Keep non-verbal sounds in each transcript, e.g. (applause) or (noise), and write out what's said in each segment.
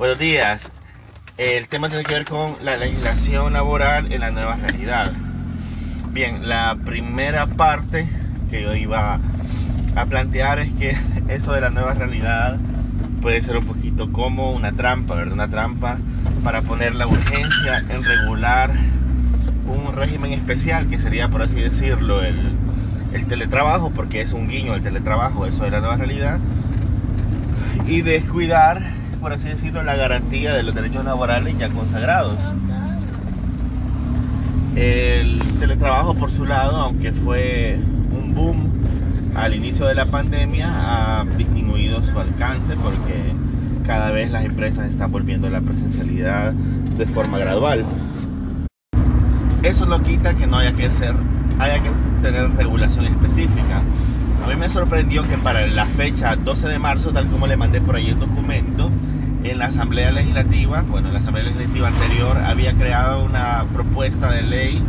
Buenos días. El tema tiene que ver con la legislación laboral en la nueva realidad. Bien, la primera parte que yo iba a plantear es que (laughs) eso de la nueva realidad puede ser un poquito como una trampa, ¿verdad? Una trampa para poner la urgencia en regular un régimen especial que sería, por así decirlo, el, el teletrabajo, porque es un guiño el teletrabajo, eso de la nueva realidad, y descuidar, por así decirlo, la garantía de los derechos laborales ya consagrados. El teletrabajo, por su lado, aunque fue un boom al inicio de la pandemia, ha disminuido su alcance porque cada vez las empresas están volviendo a la presencialidad de forma gradual. Eso no quita que no haya que ser, haya que tener regulación específica. A mí me sorprendió que para la fecha 12 de marzo, tal como le mandé por ahí el documento, en la Asamblea Legislativa, bueno, en la Asamblea Legislativa anterior había creado una propuesta de ley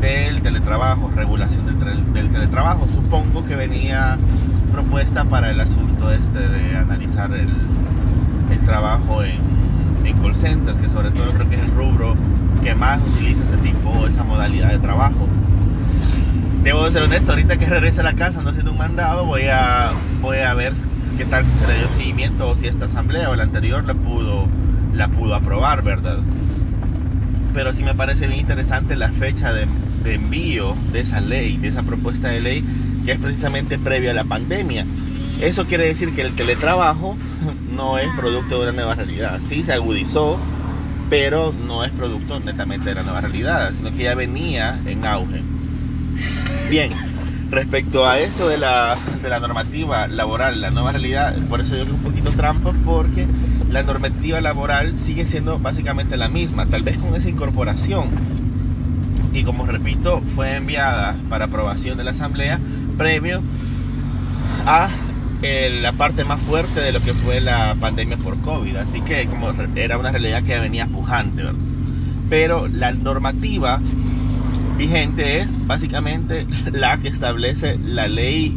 del teletrabajo, regulación del, teletrabajo. Supongo que venía propuesta para el asunto este de analizar el, trabajo en, en call centers, que sobre todo creo que es el rubro que más utiliza ese tipo, esa modalidad de trabajo. Debo ser honesto, ahorita que regrese a la casa no haciendo un mandado, voy a, voy a ver qué tal si se le dio seguimiento o si esta asamblea o la anterior la pudo, la pudo aprobar, ¿verdad? Pero sí me parece bien interesante la fecha de, de envío de esa ley, de esa propuesta de ley, que es precisamente previa a la pandemia. Eso quiere decir que el teletrabajo (laughs) no es producto de una nueva realidad. Sí se agudizó, pero no es producto netamente de la nueva realidad, sino que ya venía en auge. Bien, respecto a eso de la, de la normativa laboral, la nueva realidad, por eso yo creo un poquito trampa, porque la normativa laboral sigue siendo básicamente la misma, tal vez con esa incorporación. Y como repito, fue enviada para aprobación de la Asamblea previo a la parte más fuerte de lo que fue la pandemia por COVID. Así que como era una realidad que venía pujante. Pero la normativa vigente es básicamente la que establece la ley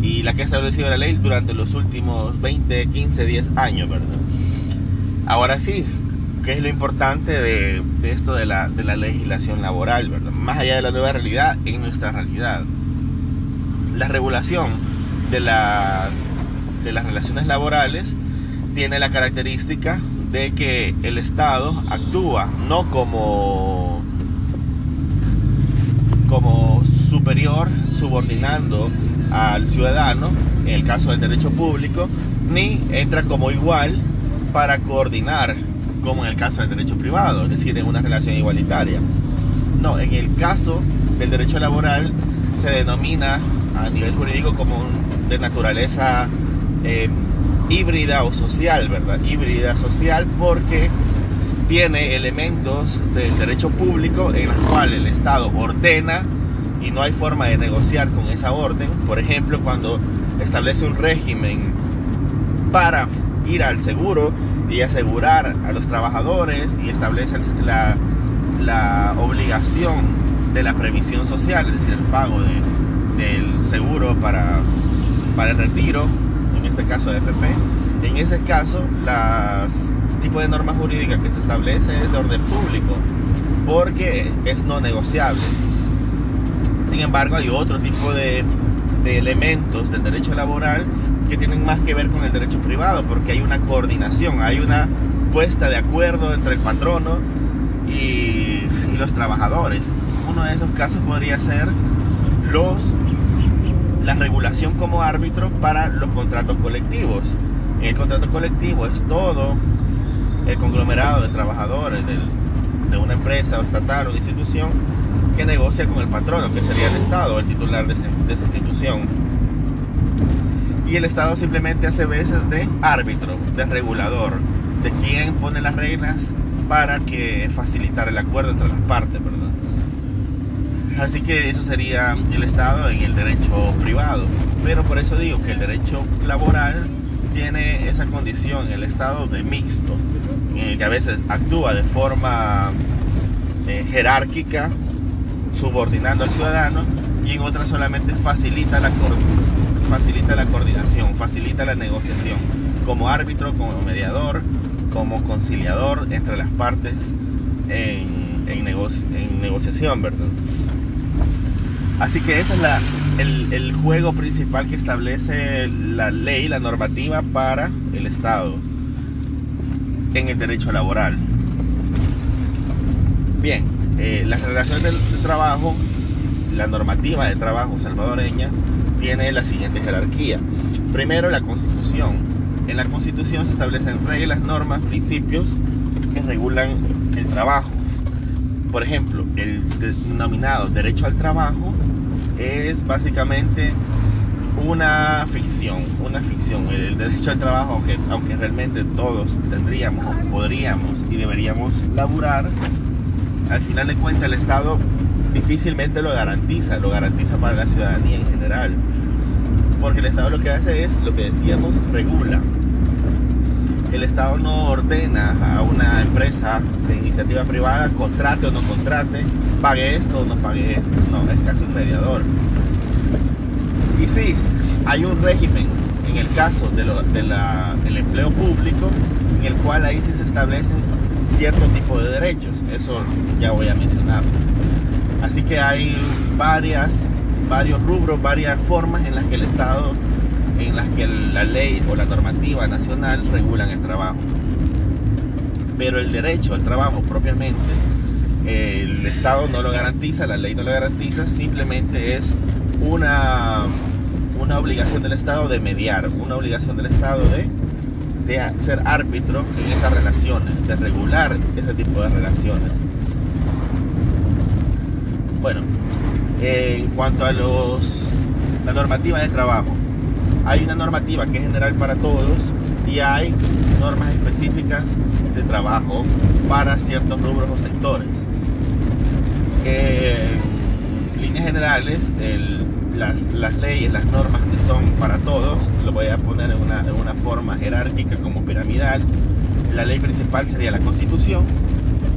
y la que ha establecido la ley durante los últimos 20, 15, 10 años, ¿verdad? Ahora sí, ¿qué es lo importante de, esto de la, de la, legislación laboral, ¿verdad? Más allá de la nueva realidad, en nuestra realidad. La regulación de, la, de las relaciones laborales tiene la característica de que el Estado actúa no como como superior subordinando al ciudadano, en el caso del derecho público, ni entra como igual para coordinar, como en el caso del derecho privado, es decir, en una relación igualitaria. No, en el caso del derecho laboral se denomina a nivel jurídico como de naturaleza eh, híbrida o social, ¿verdad? Híbrida social porque tiene elementos del derecho público en los cuales el Estado ordena y no hay forma de negociar con esa orden. Por ejemplo, cuando establece un régimen para ir al seguro y asegurar a los trabajadores y establece la, la obligación de la previsión social, es decir, el pago del seguro para, para el retiro, en este caso de FP. En ese caso, las tipo de norma jurídica que se establece es de orden público, porque es no negociable. Sin embargo, hay otro tipo de, de elementos del derecho laboral que tienen más que ver con el derecho privado, porque hay una coordinación, hay una puesta de acuerdo entre el patrono y, y los trabajadores. Uno de esos casos podría ser los, la regulación como árbitro para los contratos colectivos. El contrato colectivo es todo el conglomerado de trabajadores de una empresa o estatal o institución que negocia con el patrono, que sería el Estado, el titular de, de esa institución. Y el Estado simplemente hace veces de árbitro, de regulador, de quien pone las reglas para que facilitar el acuerdo entre las partes, ¿verdad? Así que eso sería el Estado en el derecho privado. Pero por eso digo que el derecho laboral tiene esa condición, el estado de mixto, que a veces actúa de forma eh, jerárquica, subordinando al ciudadano, y en otras solamente facilita la, facilita la coordinación, facilita la negociación, como árbitro, como mediador, como conciliador entre las partes en, en, en negociación, ¿verdad? Así que ese es la, el, juego principal que establece la ley, la normativa para el Estado en el derecho laboral. Bien, eh, las relaciones del, de trabajo, la normativa de trabajo salvadoreña tiene la siguiente jerarquía. Primero, la constitución. En la constitución se establecen reglas, normas, principios que regulan el trabajo. Por ejemplo, el denominado derecho al trabajo es básicamente una ficción, una ficción. El derecho al trabajo, aunque, aunque realmente todos tendríamos, podríamos y deberíamos laburar, al final de cuentas el Estado difícilmente lo garantiza, lo garantiza para la ciudadanía en general. Porque el Estado lo que hace es, lo que decíamos, regula. El Estado no ordena a una empresa de iniciativa privada, contrate o no contrate, pague esto o no pague esto. No, es casi un mediador. Y sí, hay un régimen en el caso del de empleo público, en el cual ahí sí se establecen cierto tipo de derechos. Eso ya voy a mencionar. Así que hay varias, varios rubros, varias formas en las que el Estado, en las que la ley o la normativa nacional regulan el trabajo. Pero el derecho al trabajo propiamente el Estado no lo garantiza, la ley no lo garantiza, simplemente es una, una obligación del Estado de mediar, una obligación del Estado de, de ser árbitro en esas relaciones, de regular ese tipo de relaciones. Bueno, en cuanto a los, la normativa de trabajo, hay una normativa que es general para todos y hay normas específicas de trabajo para ciertos rubros o sectores en líneas generales, las, leyes, las normas que son para todos, lo voy a poner en una, forma jerárquica como piramidal. La ley principal sería la constitución,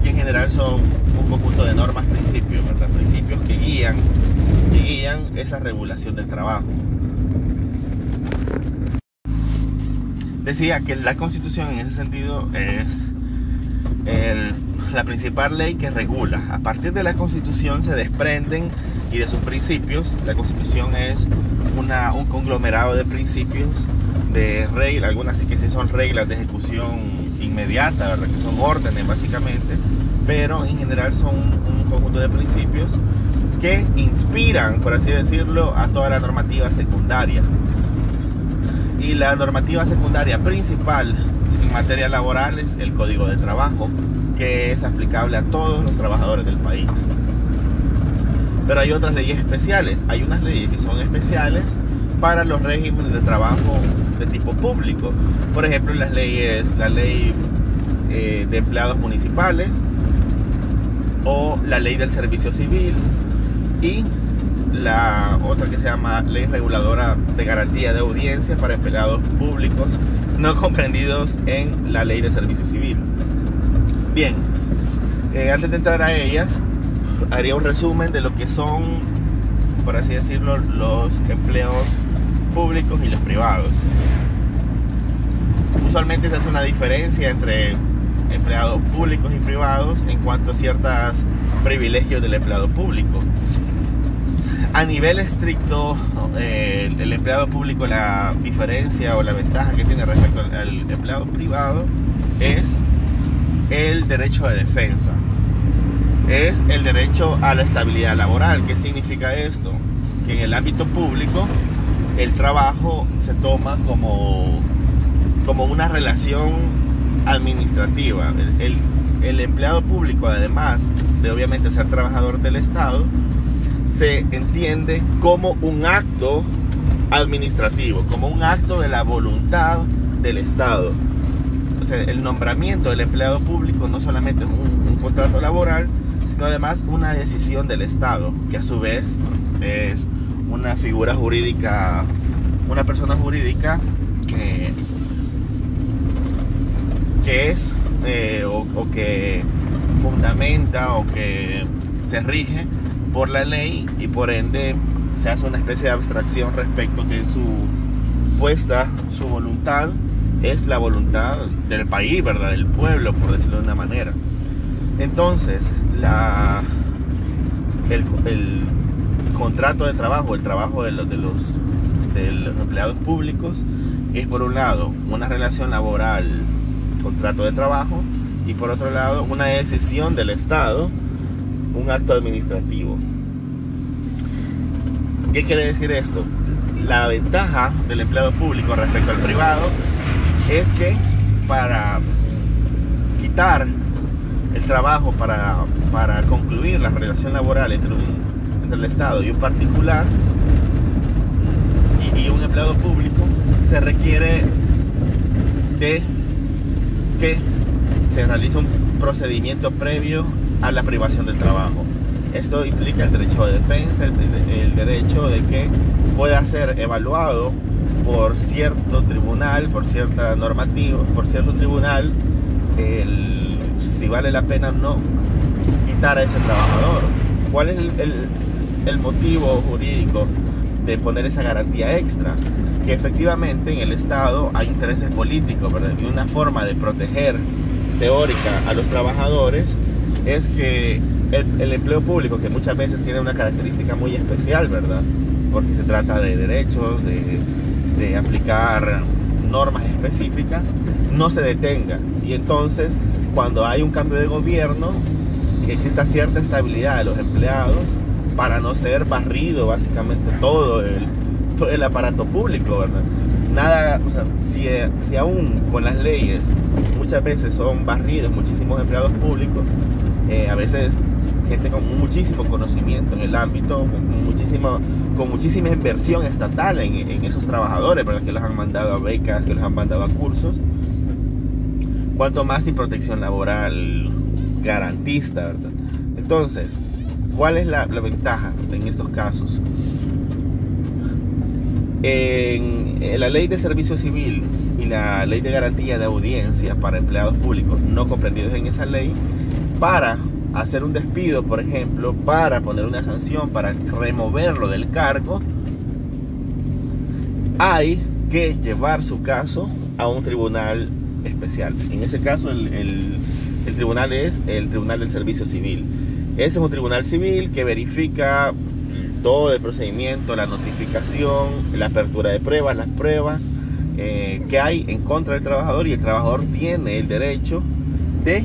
que en general son un conjunto de normas, principios, Principios que guían, que guían esa regulación del trabajo. Decía que la constitución en ese sentido es el la principal ley que regula. A partir de la Constitución se desprenden y de sus principios. La Constitución es una, un conglomerado de principios, de reglas, algunas sí que sí son reglas de ejecución inmediata, ¿verdad? que son órdenes básicamente, pero en general son un conjunto de principios que inspiran, por así decirlo, a toda la normativa secundaria. Y la normativa secundaria principal en materia laboral es el Código de Trabajo, que es aplicable a todos los trabajadores del país. Pero hay otras leyes especiales. Hay unas leyes que son especiales para los regímenes de trabajo de tipo público. Por ejemplo, las leyes, la ley eh, de empleados municipales o la ley del servicio civil y la otra que se llama ley reguladora de garantía de audiencia para empleados públicos no comprendidos en la ley de servicio civil. Bien, eh, antes de entrar a ellas, haría un resumen de lo que son, por así decirlo, los empleos públicos y los privados. Usualmente se hace una diferencia entre empleados públicos y privados en cuanto a ciertos privilegios del empleado público. A nivel estricto, eh, el empleado público, la diferencia o la ventaja que tiene respecto al empleado privado es el derecho de defensa. Es el derecho a la estabilidad laboral. ¿Qué significa esto? Que en el ámbito público el trabajo se toma como, como una relación administrativa. El, el empleado público, además de obviamente ser trabajador del Estado, se entiende como un acto administrativo, como un acto de la voluntad del Estado. El nombramiento del empleado público no solamente es un, contrato laboral, sino además una decisión del Estado, que a su vez es una figura jurídica, una persona jurídica que, que es eh, o, o, que fundamenta o que se rige por la ley y por ende se hace una especie de abstracción respecto de su puesta, su voluntad es la voluntad del país, ¿verdad? Del pueblo, por decirlo de una manera. Entonces, el, contrato de trabajo, el trabajo de los empleados públicos, es por un lado una relación laboral, contrato de trabajo, y por otro lado una decisión del Estado, un acto administrativo. ¿Qué quiere decir esto? La ventaja del empleado público respecto al privado es que para quitar el trabajo, para, para concluir la relación laboral entre, entre el Estado y un particular y, un empleado público, se requiere que se realice un procedimiento previo a la privación del trabajo. Esto implica el derecho de defensa, el, derecho de que pueda ser evaluado por cierto tribunal, por cierta normativa, por cierto tribunal, si vale la pena o no quitar a ese trabajador. ¿Cuál es el motivo jurídico de poner esa garantía extra? que efectivamente en el Estado hay intereses políticos, ¿verdad? Y una forma de proteger teórica a los trabajadores es que el, empleo público, que muchas veces tiene una característica muy especial, ¿verdad? Porque se trata de derechos, de, aplicar normas específicas, no se detenga. Y entonces, cuando hay un cambio de gobierno, que exista cierta estabilidad de los empleados para no ser barrido básicamente todo el, el aparato público, ¿verdad? Nada, o sea, si, si aún con las leyes muchas veces son barridos muchísimos empleados públicos, eh, a veces gente con muchísimo conocimiento en el ámbito, con, muchísimo, con muchísima inversión estatal en, esos trabajadores, ¿verdad? que los han mandado a becas, que los han mandado a cursos. Cuanto más sin protección laboral garantista, ¿verdad? Entonces, ¿cuál es la, la ventaja en estos casos? En, la ley de servicio civil y la ley de garantía de audiencia para empleados públicos no comprendidos en esa ley, para hacer un despido, por ejemplo, para poner una sanción, para removerlo del cargo, hay que llevar su caso a un tribunal especial. En ese caso, el, tribunal es el Tribunal del Servicio Civil. Ese es un tribunal civil que verifica todo el procedimiento, la notificación, la apertura de pruebas, las pruebas eh, que hay en contra del trabajador y el trabajador tiene el derecho de,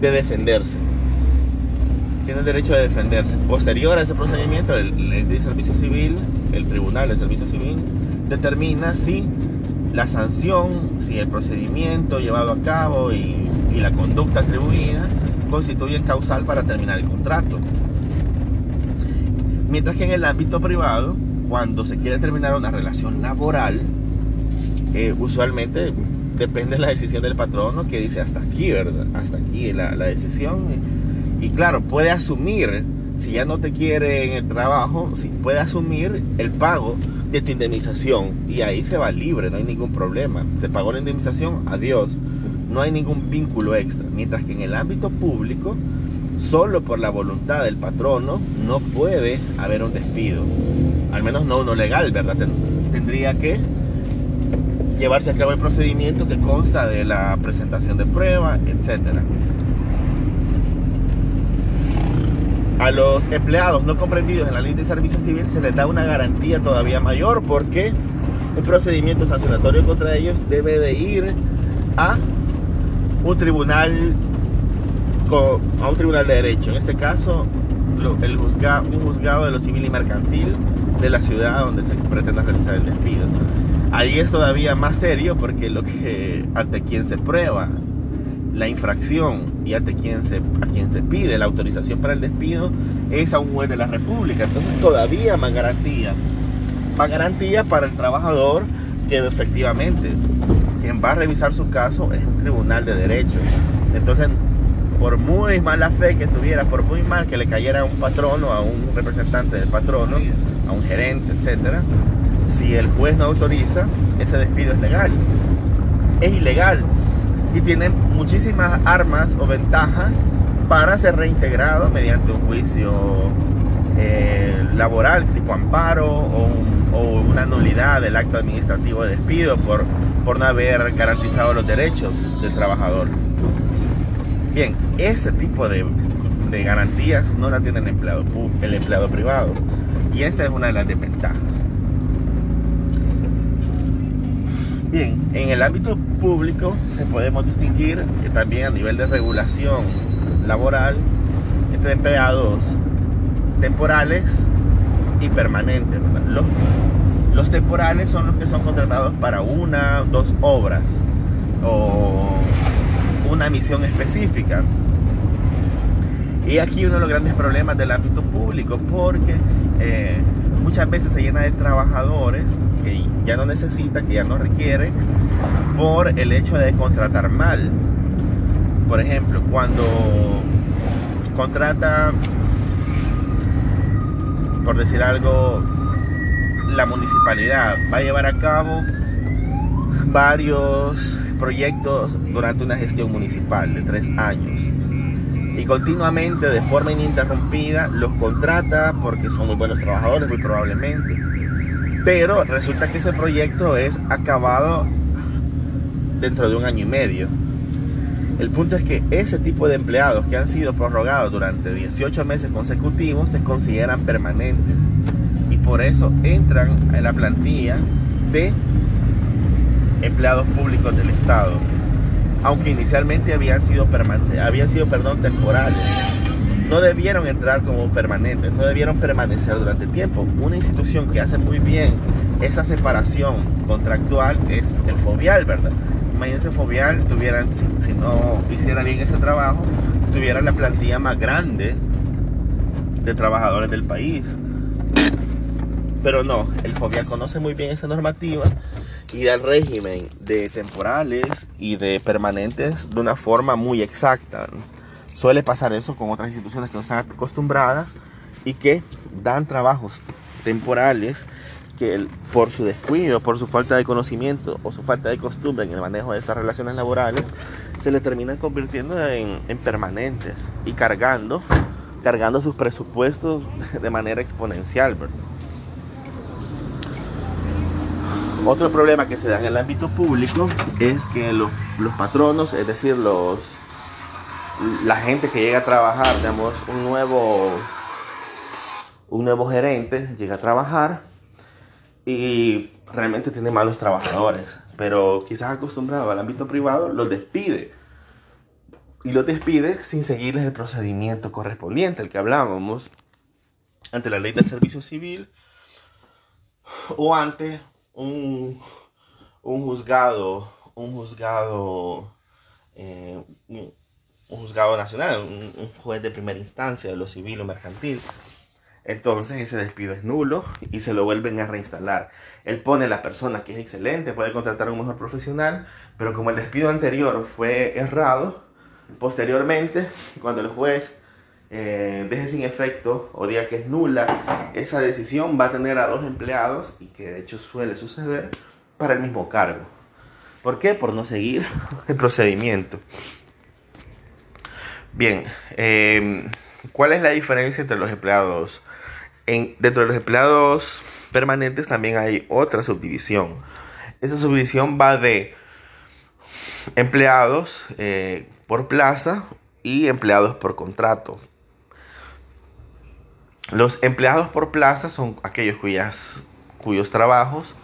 de defenderse. Tiene el derecho de defenderse. Posterior a ese procedimiento, el, Servicio Civil, el Tribunal de Servicio Civil, determina si la sanción, si el procedimiento llevado a cabo y, y la conducta atribuida constituyen causal para terminar el contrato. Mientras que en el ámbito privado, cuando se quiere terminar una relación laboral, eh, usualmente depende de la decisión del patrono que dice hasta aquí, ¿verdad? Hasta aquí la, la decisión. Y, claro, puede asumir, si ya no te quiere en el trabajo, si puede asumir el pago de tu indemnización y ahí se va libre, no hay ningún problema. Te pagó la indemnización, adiós. No hay ningún vínculo extra. Mientras que en el ámbito público, solo por la voluntad del patrono no puede haber un despido. Al menos no uno legal, ¿verdad? Tendría que llevarse a cabo el procedimiento que consta de la presentación de prueba, etc. A los empleados no comprendidos en la ley de servicio civil se les da una garantía todavía mayor porque un procedimiento sancionatorio contra ellos debe de ir a un tribunal a un tribunal de derecho, en este caso el un juzgado de lo civil y mercantil de la ciudad donde se pretende realizar el despido. Ahí es todavía más serio porque lo que ante quien se prueba la infracción y ante quien se, a quien se pide la autorización para el despido es a un juez de la República. Entonces todavía más garantía. Más garantía para el trabajador que efectivamente quien va a revisar su caso es un tribunal de derecho. Entonces por muy mala fe que tuviera, por muy mal que le cayera a un patrono, a un representante del patrono, a un gerente, etcétera, si el juez no autoriza, ese despido es legal. Es ilegal y tiene muchísimas armas o ventajas para ser reintegrado mediante un juicio eh, laboral tipo amparo o un o una nulidad del acto administrativo de despido por, por no haber garantizado los derechos del trabajador. Bien, ese tipo de, de garantías no la tiene el empleado, el empleado privado. Y esa es una de las desventajas. Bien, en el ámbito público se podemos distinguir también a nivel de regulación laboral entre empleados temporales y permanentes. Los, los temporales son los que son contratados para una, dos obras o una misión específica. Y aquí uno de los grandes problemas del ámbito público, porque eh, muchas veces se llena de trabajadores que ya no necesita, que ya no requiere, por el hecho de contratar mal. Por ejemplo, cuando contrata, por decir algo, la municipalidad va a llevar a cabo varios proyectos durante una gestión municipal de tres años y continuamente de forma ininterrumpida los contrata porque son muy buenos trabajadores muy probablemente. Pero resulta que ese proyecto es acabado dentro de un año y medio. El punto es que ese tipo de empleados que han sido prorrogados durante 18 meses consecutivos se consideran permanentes y por eso entran en la plantilla de empleados públicos del Estado aunque inicialmente habían sido, habían sido perdón, temporales. No debieron entrar como permanentes, no debieron permanecer durante tiempo. Una institución que hace muy bien esa separación contractual es el Fobial, ¿verdad? Imagínense Fobial, tuvieran, si, no hiciera bien ese trabajo, tuviera la plantilla más grande de trabajadores del país. Pero no, el Fobial conoce muy bien esa normativa y del régimen de temporales y de permanentes de una forma muy exacta. Suele pasar eso con otras instituciones que no están acostumbradas y que dan trabajos temporales que por su descuido, por su falta de conocimiento o su falta de costumbre en el manejo de esas relaciones laborales, se le terminan convirtiendo en, en permanentes y cargando, cargando sus presupuestos (laughs) de manera exponencial. Otro problema que se da en el ámbito público es que los, patronos, es decir, los, la gente que llega a trabajar, digamos, un nuevo, un nuevo gerente llega a trabajar y realmente tiene malos trabajadores, pero quizás acostumbrado al ámbito privado, los despide. Y los despide sin seguirles el procedimiento correspondiente, el que hablábamos, ante la ley del servicio civil o ante un, juzgado, un juzgado, eh, un, juzgado nacional, un, juez de primera instancia de lo civil o mercantil. Entonces ese despido es nulo y se lo vuelven a reinstalar. Él pone a la persona que es excelente, puede contratar un mejor profesional, pero como el despido anterior fue errado, posteriormente, cuando el juez eh, deje sin efecto o diga que es nula, esa decisión va a tener a dos empleados y que de hecho suele suceder para el mismo cargo. ¿Por qué? Por no seguir (laughs) el procedimiento. Bien, em, ¿cuál es la diferencia entre los empleados? En, dentro de los empleados permanentes también hay otra subdivisión. Esa subdivisión va de empleados eh, por plaza y empleados por contrato. Los empleados por plaza son aquellos cuyas, cuyos trabajos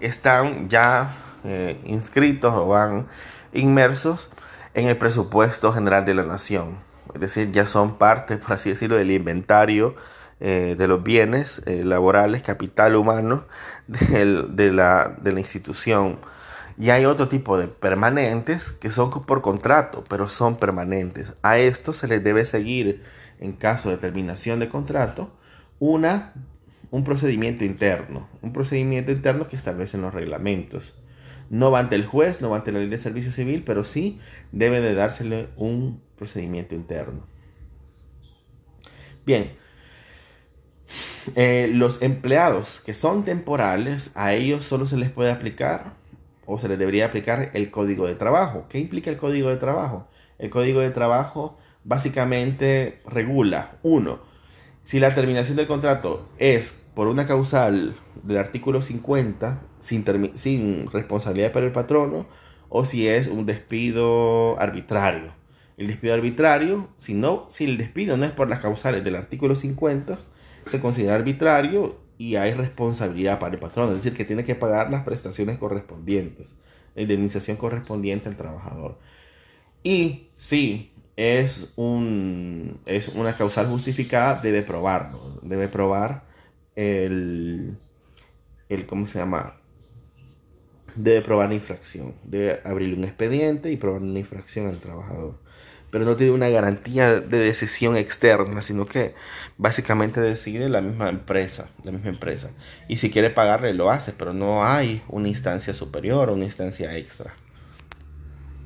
están ya eh, inscritos o van inmersos en el presupuesto general de la nación. Es decir, ya son parte, por así decirlo, del inventario eh, de los bienes eh, laborales, capital humano (laughs) de, la, de la institución. Y hay otro tipo de permanentes que son por contrato, pero son permanentes. A esto se les debe seguir en caso de terminación de contrato, una, un procedimiento interno, un procedimiento interno que establecen los reglamentos. No va ante el juez, no va ante la ley de servicio civil, pero sí debe de dársele un procedimiento interno. Bien, eh, los empleados que son temporales, a ellos solo se les puede aplicar o se les debería aplicar el código de trabajo. ¿Qué implica el código de trabajo? El código de trabajo básicamente regula, uno, Si la terminación del contrato es por una causal del artículo 50, sin, responsabilidad para el patrono, o si es un despido arbitrario. El despido arbitrario, si, no, si el despido no es por las causales del artículo 50, se considera arbitrario y hay responsabilidad para el patrón, es decir, que tiene que pagar las prestaciones correspondientes, la indemnización correspondiente al trabajador. Y si es, un, es una causal justificada, debe probarlo, debe probar el, el ¿cómo se llama? Debe probar la infracción, debe abrirle un expediente y probar la infracción al trabajador pero no tiene una garantía de decisión externa, sino que básicamente decide la misma empresa, la misma empresa. Y si quiere pagarle lo hace, pero no hay una instancia superior una instancia extra.